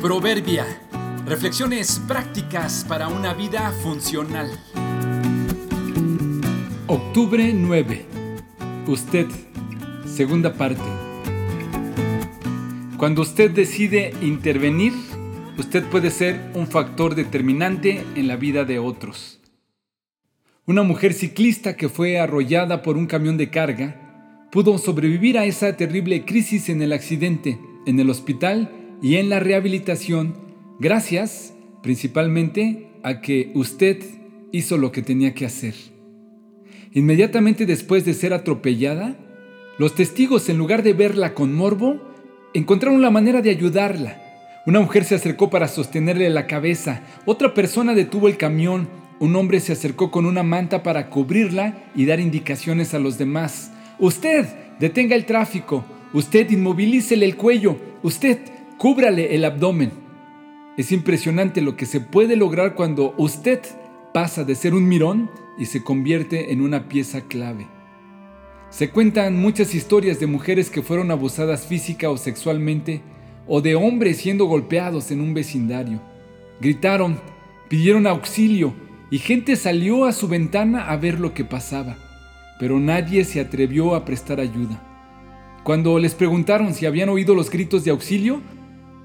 Proverbia. Reflexiones prácticas para una vida funcional. Octubre 9. Usted. Segunda parte. Cuando usted decide intervenir, usted puede ser un factor determinante en la vida de otros. Una mujer ciclista que fue arrollada por un camión de carga pudo sobrevivir a esa terrible crisis en el accidente, en el hospital y en la rehabilitación gracias principalmente a que usted hizo lo que tenía que hacer. Inmediatamente después de ser atropellada, los testigos en lugar de verla con morbo, encontraron la manera de ayudarla. Una mujer se acercó para sostenerle la cabeza, otra persona detuvo el camión, un hombre se acercó con una manta para cubrirla y dar indicaciones a los demás. Usted, detenga el tráfico, usted inmovilícele el cuello, usted, Cúbrale el abdomen. Es impresionante lo que se puede lograr cuando usted pasa de ser un mirón y se convierte en una pieza clave. Se cuentan muchas historias de mujeres que fueron abusadas física o sexualmente o de hombres siendo golpeados en un vecindario. Gritaron, pidieron auxilio y gente salió a su ventana a ver lo que pasaba, pero nadie se atrevió a prestar ayuda. Cuando les preguntaron si habían oído los gritos de auxilio,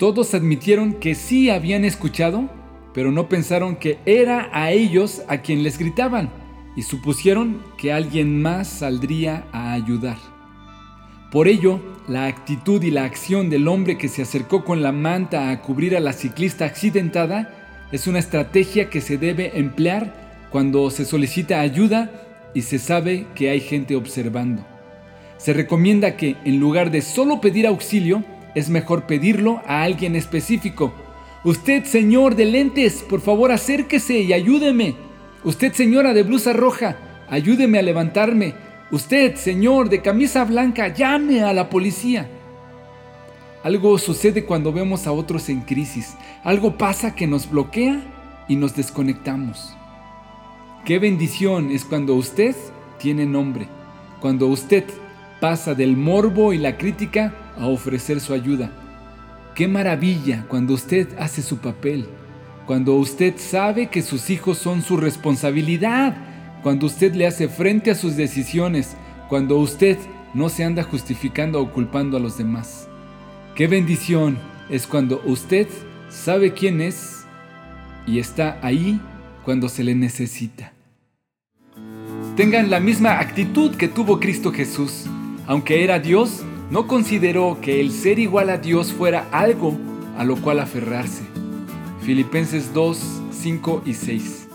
todos admitieron que sí habían escuchado, pero no pensaron que era a ellos a quien les gritaban y supusieron que alguien más saldría a ayudar. Por ello, la actitud y la acción del hombre que se acercó con la manta a cubrir a la ciclista accidentada es una estrategia que se debe emplear cuando se solicita ayuda y se sabe que hay gente observando. Se recomienda que en lugar de solo pedir auxilio, es mejor pedirlo a alguien específico. Usted, señor de lentes, por favor acérquese y ayúdeme. Usted, señora de blusa roja, ayúdeme a levantarme. Usted, señor de camisa blanca, llame a la policía. Algo sucede cuando vemos a otros en crisis. Algo pasa que nos bloquea y nos desconectamos. Qué bendición es cuando usted tiene nombre, cuando usted pasa del morbo y la crítica a ofrecer su ayuda. Qué maravilla cuando usted hace su papel, cuando usted sabe que sus hijos son su responsabilidad, cuando usted le hace frente a sus decisiones, cuando usted no se anda justificando o culpando a los demás. Qué bendición es cuando usted sabe quién es y está ahí cuando se le necesita. Tengan la misma actitud que tuvo Cristo Jesús. Aunque era Dios, no consideró que el ser igual a Dios fuera algo a lo cual aferrarse. Filipenses 2, 5 y 6.